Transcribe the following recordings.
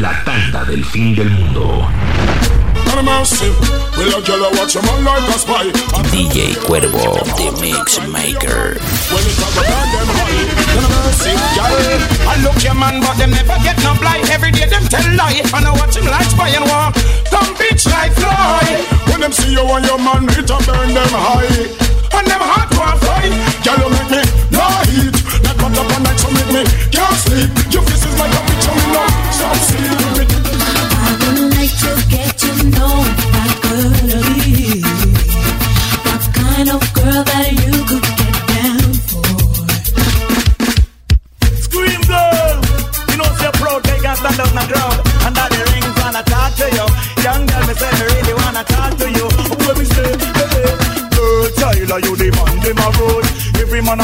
La tanda del fin del mundo. DJ Cuervo, The Mix Maker. I look your man, but them never get no blight. Every day them tell lie, and I watch him like spy and walk. Come bitch like fly. When them see you and your man, it a burn them high. And them hot one fight. Girl, you make me no heat. That cut up on night, so make me can't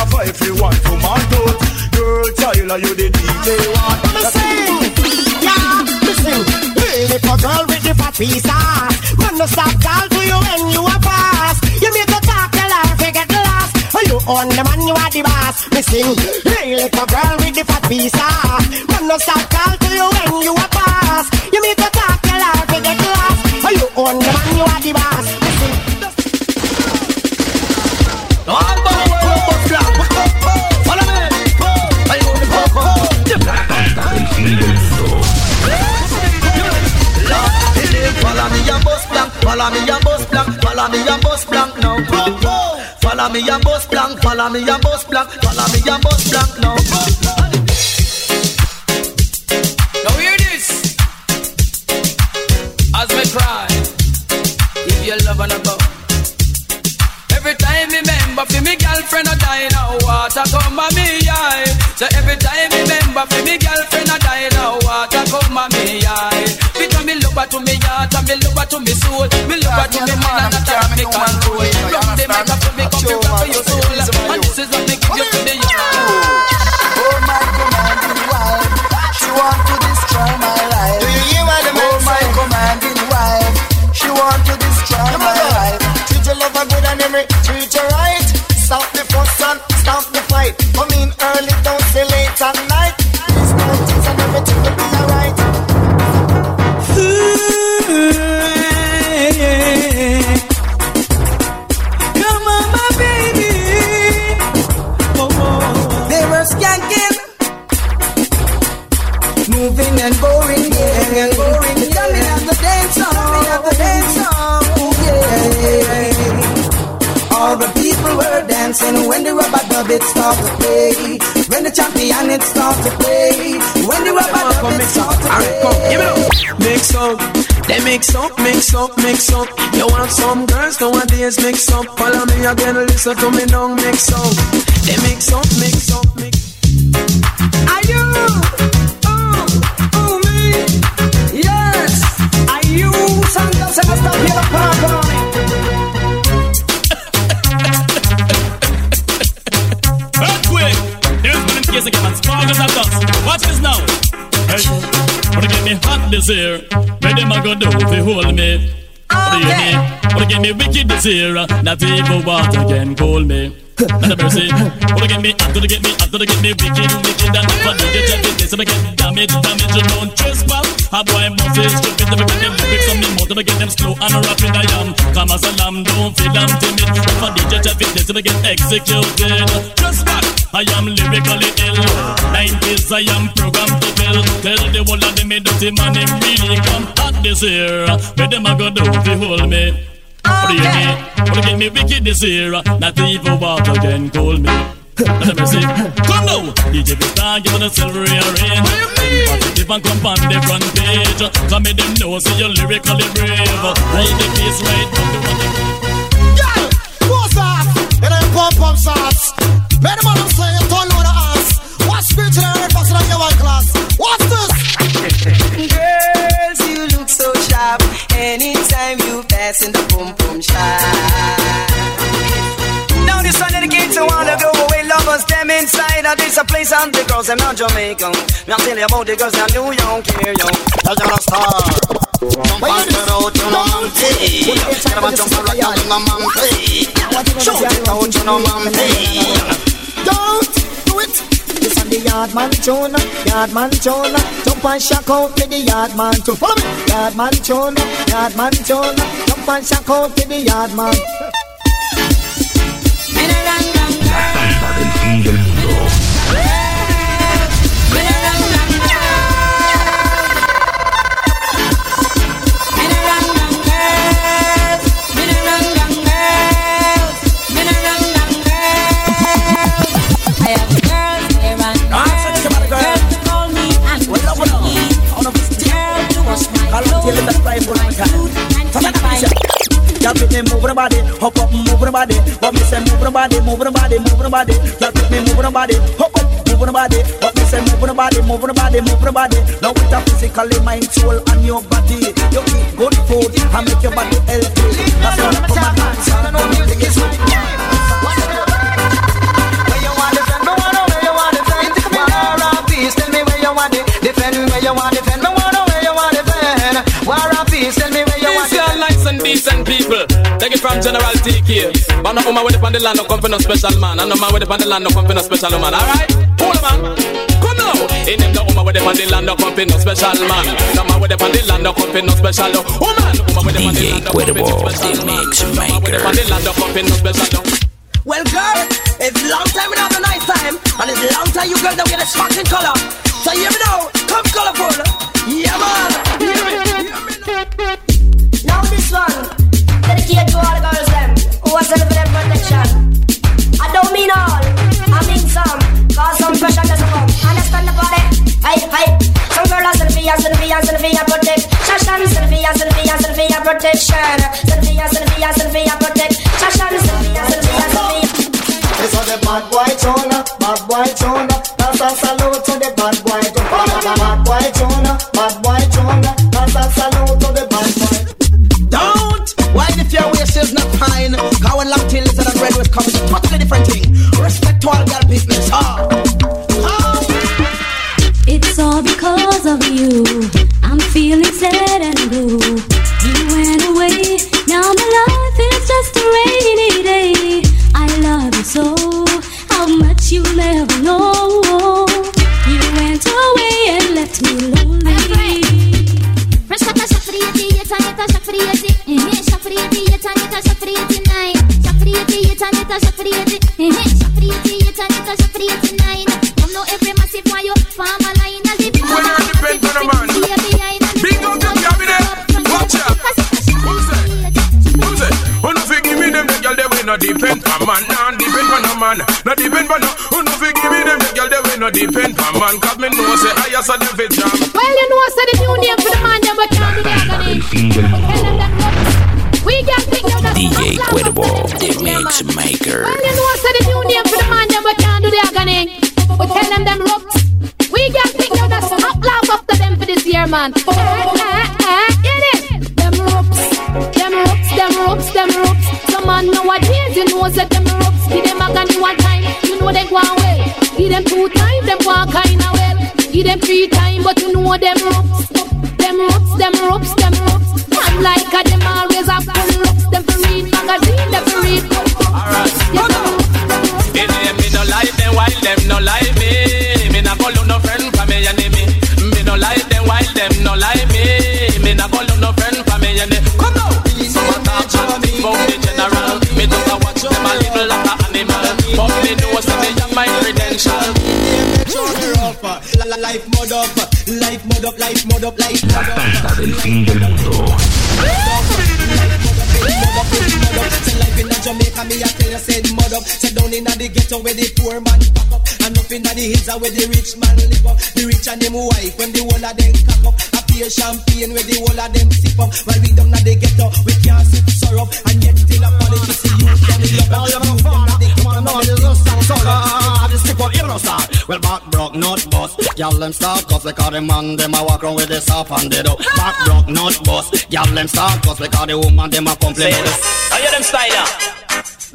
Every man a if you want to man out. Girl, child, you the DJ one. Sing, yeah, sing. Hey, little girl with the fat piece ass. Man, no stop call to you when you a pass. You make a talk, tell her forget the last. Oh, you own the man, you are the boss. Sing, hey, little girl with the fat piece ass. Man, no stop call to you when you a pass. You make a talk, tell her forget the last. Oh, you own the man, you are the boss. Follow me and bus blank, follow me and bus blank now. Follow me and bus blank, follow me and bus blank, follow me and bus blank now. Now hear this. As me cry, give your love and a go. Every time me remember for me girlfriend a die now, water come a me eye. So every time me remember for me me heart and me look back to me soul, me look back to me mind and time me control. From the microphone me come to your soul, moving and boring, yeah, and boring. Coming at the dance song, coming at the dance song, yeah. All the people were dancing when the rubber dub it start to play. When the champion it start to play. When the rubber dub it start to play. Give it up. Mix up. They mix up, mix up, mix up. You want some girls nowadays mix up. Follow me again, listen to me now, mix up. They mix up, mix get this year? Where them a go do you hold me? Oh, what do you mean? Wanna get me wicked this year? Not even water can cool me. And the mercy, wanna get me hot, to get me hot, to get me wicked, wicked, and if I do get every day, so I get damage, damage, you don't trespass. A boy must is stupid, never get them lyrics on me more, to get them slow and rapid I am. Come as a lamb, don't feel I'm timid. If I DJ check it, so I get executed. Just what? I am lyrically ill. 90s, I am programmed to kill. Tell the of them, me dirty man, him really come hot this year. Where them a go do you hold me? What do you mean? What get me wicked this year? Not even water can cool me. Let me see. Come now, DJ Vista, give it a silvery rain. Positive and come on the front page. Come me them know, so you're lyrically brave. Hold the piece right up to Girl, what's that? It ain't pump pump sauce. Make the man say you don't know the ass. What's spiritual and faster than your one class? What's this? Girls, you look so sharp. Anytime you pass in the boom boom shop. Now this one dedicated to all the lovers, them inside of this a place and the girls them not Jamaican. Me I tell you about the girls them New York here, yo. Tell them a star. Jump and get out to no monkey. Get up and jump like a little monkey. Shoot it out to no monkey. Don't do it. This and the the yard man tune, yard tune. Jump and shock out with the yard man tune. Follow me, yard man tune, yard tune. Jump and shock out with the yard the body, hop up, move the body. But me say move the body, move the body, move the body. Y'all pick me move the body, hop up, move the body. But me say move the body, move the body, move the body. Now with a physically, mind, soul, and your body. You eat good food and make your body healthy. That's why I come and dance and come and take it slow. Where you want defend? Me wanna where you want defend? War and peace, tell me where you want it. Defend where you want defend. Me wanna where you want defend. War and peace, tell me where you want These are nice and decent people. Take it from General TK. But no woman with it on the land, no come for no special man. And no man with it on the land, no come for no special woman. Alright? Hold on, man. Come now. In them, the woman with it on the land, no come for no special man. No man with it on the land, no come for no special woman. Woman with it on the land, no come no special man. No man with it on the land, no come no special Well, girl, it's long time without a nice time, and it's long time you girls don't get a spot color. So hear me now, come colorful. Yeah, man. Hear me, hear me now. Now this one, dedicate to all the girls them who are selling for them protection. I don't mean all, I mean some, cause some pressure doesn't come. Understand the body? Hey, hey. Some girl are Sylvia, Sylvia, Sylvia protect. Shashan, Sylvia, Sylvia, Sylvia protection. Sylvia, Sylvia, Sylvia protect. Shashan, Sylvia, Sylvia, Sylvia. This is the bad boy feeling sad and blue. You went away. Now my life is just a rainy day. I love you so. How much you never know. You went away and left me lonely. Fresh cut a shot for the 88 no depend on man. Nah depend on a man. No depend on no. Who no fi give me them the girl they we no depend on man. Cause me know say I as a David jam. Well, you know, so the new name for the man, them but can't do the agony. del fin del mundo. We can pick them that DJ Cuervo, the mix maker. Well, you know, so the new name for the man, them but can't do the agony. We tell them them ropes. We can pick them that stop laugh after them for this year, man. Know, say them ropes. Give them agony one time, you know they go away. Give them two times, them walk kinda well. Give them three times, but you know them ropes. Them ropes, them ropes, them ropes. Man like a them always have full ropes. Them for read magazine, them for read Life mod up, life mod up, life mod up, life La tanda del fin del mundo. Life in Jamaica, me a tell you said mud up. Say down in the ghetto where the poor man pack up, and up in the hills uh, where the rich man live up. The rich and them wife when the whole of them cock up. A pure champagne where the whole of them sip up. While we down at the ghetto, we can't sip syrup, and yet still a politics you can love up. You them at the ghetto. Ah. Well, back broke, not bust. Y'all them start cuss because the man them a walk around with the soft and they do. Back broke, not bust. Y'all them start cuss because the woman them a complain. Say, I hear them style ya.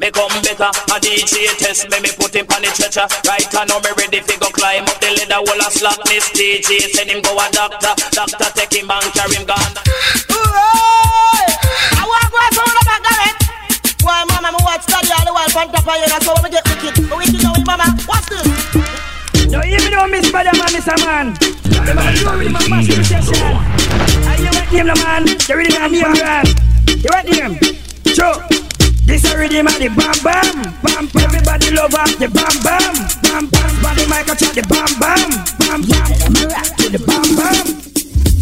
Become better, a DJ test me, me put him on the stretcher Right now me ready fi go climb up the ladder Wall of slackness, DJ send him go a doctor Doctor take him and carry him gone I walk right from the back of it. Why, mama, me watch study all the while from top of you. That's how we get wicked. We wicked now, mama. What's this? Now hear me now, this a man. You really man massive session. Are you with him, the man? You really man name brand. You with him? Sure. This a rhythm of the bam bam, bam bam. Everybody love off the bam bam, bam bam. Body mic a chat the bam bam, bam bam. Me rock to the bam bam.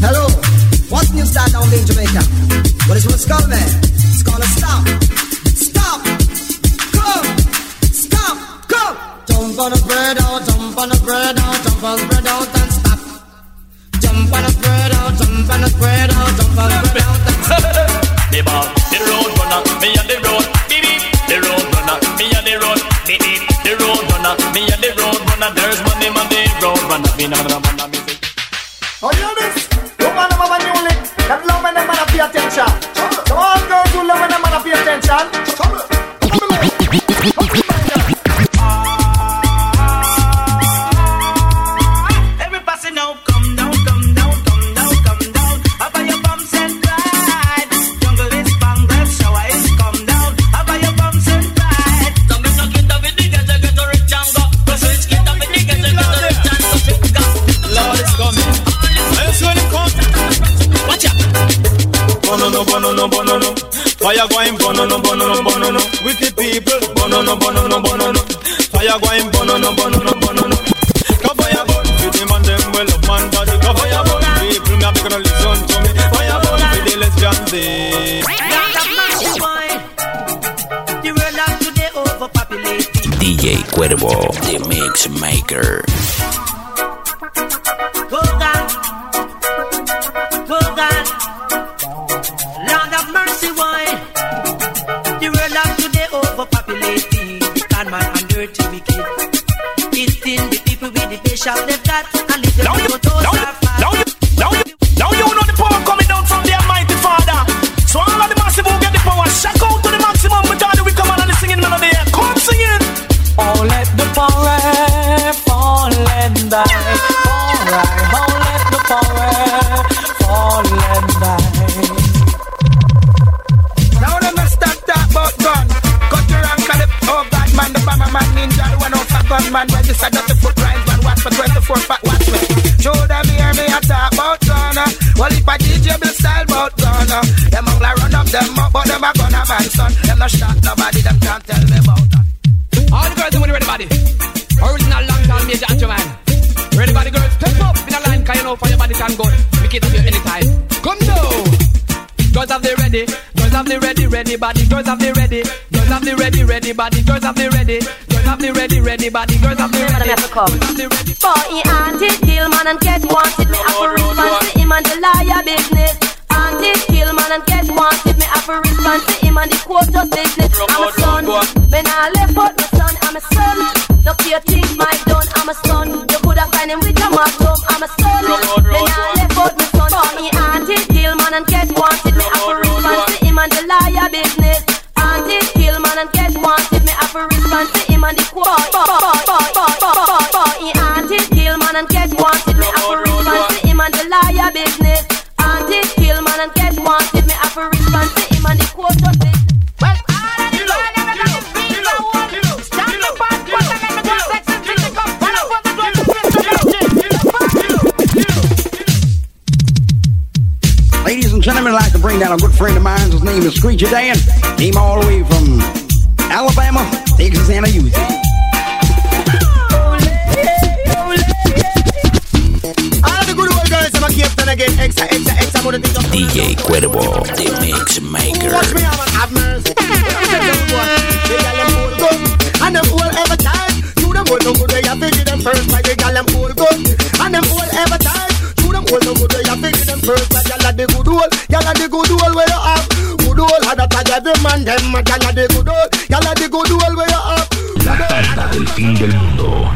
Hello, what's new style down there in Jamaica? What is what's called man? It's called a stop. Stop. On a bread out, jump on a bread out, jump on a bread out and stop. Jump on a bread out, jump on a bread out, jump on a bread out and stop. The ball, the road runner, me and the road, beep beep. The road runner, me and the road, beep beep. The road runner, me and the road runner. There's money on the road runner. Me and the runner Fire going bonono, bonono, bonono. Wicked people. Bonono, bonono, bonono. Fire going bonono, bonono, bonono. And them well up man your bun, people me a listen to me. Fire the lesbians overpopulated. DJ Cuervo, the Mix Maker. Patience they've got and now you, know for your body can go. We can have you anytime. Come now. Girls have the ready, girls have the ready, ready body. Girls have the ready, girls have the ready, ready body. Girls have the ready, girls have the ready, ready body. Girls have the ready. Girls have. Boy, auntie kill and get wanted. Me have to respond to him and the liar business. Auntie kill and get wanted. Me have to respond to him and the quote of business. I'm a son. When I left out my son, I'm a son. No care think my done, I'm a son. You could have find him with a magnum. I'm a son. When I left out my son, boy, auntie kill man and get wanted. Me respond to him and the liar business. I'd like to bring down a good friend of mine. His name is Screechy Dan. Came all the way from Alabama, Texas, and. All good of DJ Cuervo, the Mix Maker. Watch me, I'm have mercy. They got them old gun, and them all ever tired. You them all no good, they have to give them first. Like they got them old gun, and them all ever tired. You them all no good, they have to give them first. Like y'all are the good old, y'all the good old where you have. Good old, and that I them and them. Y'all the good old, y'all the good old where you. La tanda del fin del mundo.